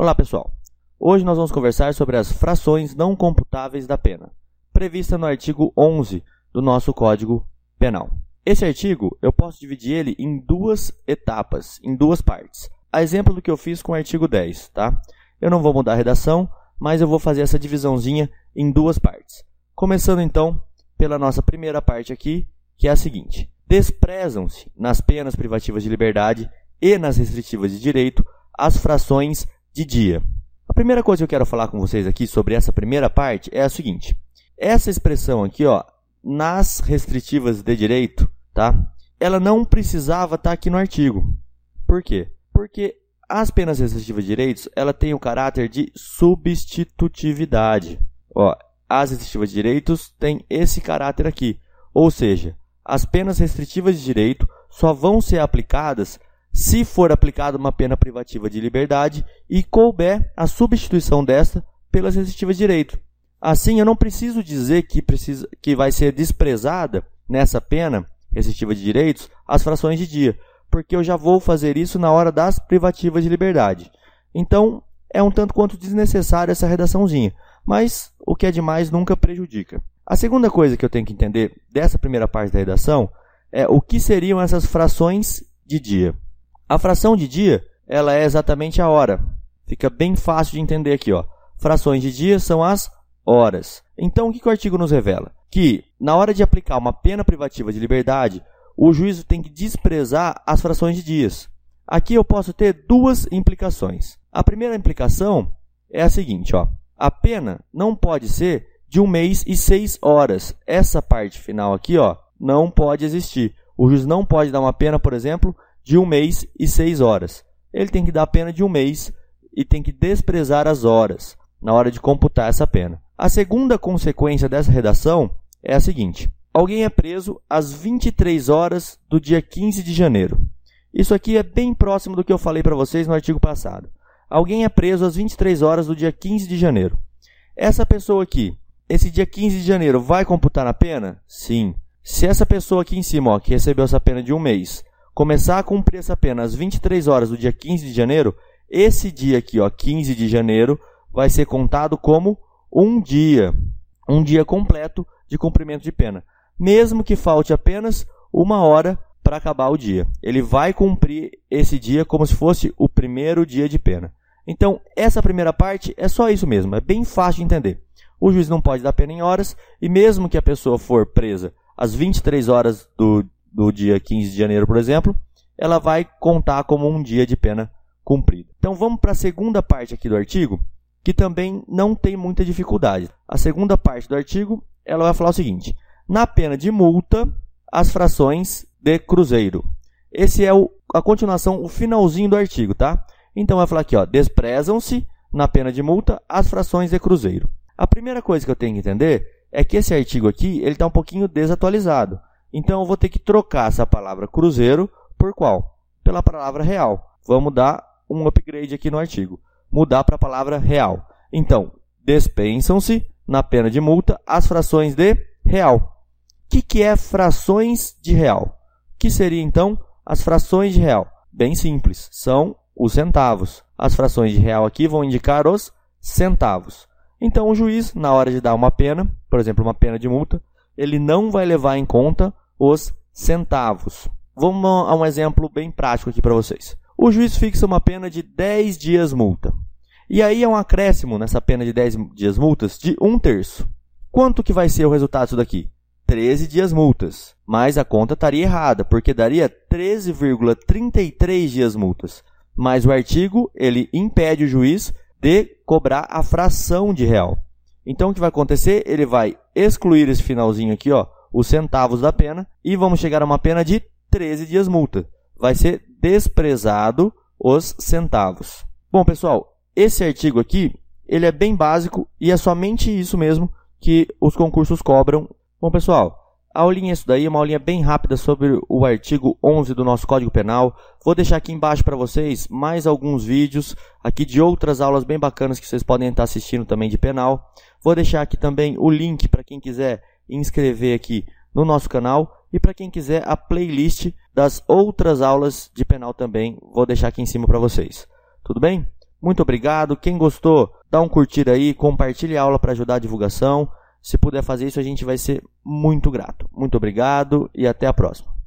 Olá pessoal, hoje nós vamos conversar sobre as frações não computáveis da pena, prevista no artigo 11 do nosso Código Penal. Esse artigo eu posso dividir ele em duas etapas, em duas partes. A exemplo do que eu fiz com o artigo 10, tá? Eu não vou mudar a redação, mas eu vou fazer essa divisãozinha em duas partes. Começando então pela nossa primeira parte aqui, que é a seguinte: desprezam-se nas penas privativas de liberdade e nas restritivas de direito as frações de dia. A primeira coisa que eu quero falar com vocês aqui sobre essa primeira parte é a seguinte: essa expressão aqui, ó, nas restritivas de direito, tá? Ela não precisava estar tá aqui no artigo. Por quê? Porque as penas restritivas de direitos, ela tem o caráter de substitutividade. Ó, as restritivas de direitos têm esse caráter aqui. Ou seja, as penas restritivas de direito só vão ser aplicadas se for aplicada uma pena privativa de liberdade e couber a substituição desta pelas restritivas de direito. Assim, eu não preciso dizer que, precisa, que vai ser desprezada nessa pena restritiva de direitos as frações de dia, porque eu já vou fazer isso na hora das privativas de liberdade. Então, é um tanto quanto desnecessária essa redaçãozinha, mas o que é demais nunca prejudica. A segunda coisa que eu tenho que entender dessa primeira parte da redação é o que seriam essas frações de dia. A fração de dia, ela é exatamente a hora. Fica bem fácil de entender aqui, ó. Frações de dia são as horas. Então, o que, que o artigo nos revela? Que, na hora de aplicar uma pena privativa de liberdade, o juízo tem que desprezar as frações de dias. Aqui eu posso ter duas implicações. A primeira implicação é a seguinte, ó. A pena não pode ser de um mês e seis horas. Essa parte final aqui, ó, não pode existir. O juiz não pode dar uma pena, por exemplo, de um mês e seis horas. Ele tem que dar a pena de um mês e tem que desprezar as horas na hora de computar essa pena. A segunda consequência dessa redação é a seguinte: alguém é preso às 23 horas do dia 15 de janeiro. Isso aqui é bem próximo do que eu falei para vocês no artigo passado. Alguém é preso às 23 horas do dia 15 de janeiro. Essa pessoa aqui, esse dia 15 de janeiro, vai computar na pena? Sim. Se essa pessoa aqui em cima, ó, que recebeu essa pena de um mês, começar a cumprir essa pena às 23 horas do dia 15 de janeiro, esse dia aqui, ó, 15 de janeiro, vai ser contado como um dia, um dia completo de cumprimento de pena, mesmo que falte apenas uma hora para acabar o dia. Ele vai cumprir esse dia como se fosse o primeiro dia de pena. Então, essa primeira parte é só isso mesmo, é bem fácil de entender. O juiz não pode dar pena em horas, e mesmo que a pessoa for presa às 23 horas do do dia 15 de janeiro, por exemplo, ela vai contar como um dia de pena cumprida. Então vamos para a segunda parte aqui do artigo, que também não tem muita dificuldade. A segunda parte do artigo, ela vai falar o seguinte: na pena de multa, as frações de cruzeiro. Esse é o, a continuação, o finalzinho do artigo, tá? Então vai falar aqui, ó, desprezam-se na pena de multa as frações de cruzeiro. A primeira coisa que eu tenho que entender é que esse artigo aqui ele está um pouquinho desatualizado. Então eu vou ter que trocar essa palavra cruzeiro por qual? Pela palavra real. Vamos dar um upgrade aqui no artigo. Mudar para a palavra real. Então, dispensam-se, na pena de multa, as frações de real. O que, que é frações de real? Que seria então as frações de real? Bem simples, são os centavos. As frações de real aqui vão indicar os centavos. Então, o juiz, na hora de dar uma pena, por exemplo, uma pena de multa, ele não vai levar em conta os centavos. Vamos a um exemplo bem prático aqui para vocês. O juiz fixa uma pena de 10 dias multa. E aí é um acréscimo nessa pena de 10 dias multas de um terço. Quanto que vai ser o resultado disso daqui? 13 dias multas. Mas a conta estaria errada, porque daria 13,33 dias multas. Mas o artigo, ele impede o juiz de cobrar a fração de real. Então, o que vai acontecer? Ele vai excluir esse finalzinho aqui, ó, os centavos da pena, e vamos chegar a uma pena de 13 dias multa. Vai ser desprezado os centavos. Bom, pessoal, esse artigo aqui, ele é bem básico e é somente isso mesmo que os concursos cobram. Bom, pessoal, a aulinha é isso daí, uma aulinha bem rápida sobre o artigo 11 do nosso Código Penal. Vou deixar aqui embaixo para vocês mais alguns vídeos aqui de outras aulas bem bacanas que vocês podem estar assistindo também de penal. Vou deixar aqui também o link para quem quiser inscrever aqui no nosso canal e para quem quiser a playlist das outras aulas de penal também, vou deixar aqui em cima para vocês. Tudo bem? Muito obrigado. Quem gostou, dá um curtir aí, compartilhe a aula para ajudar a divulgação. Se puder fazer isso, a gente vai ser muito grato. Muito obrigado e até a próxima.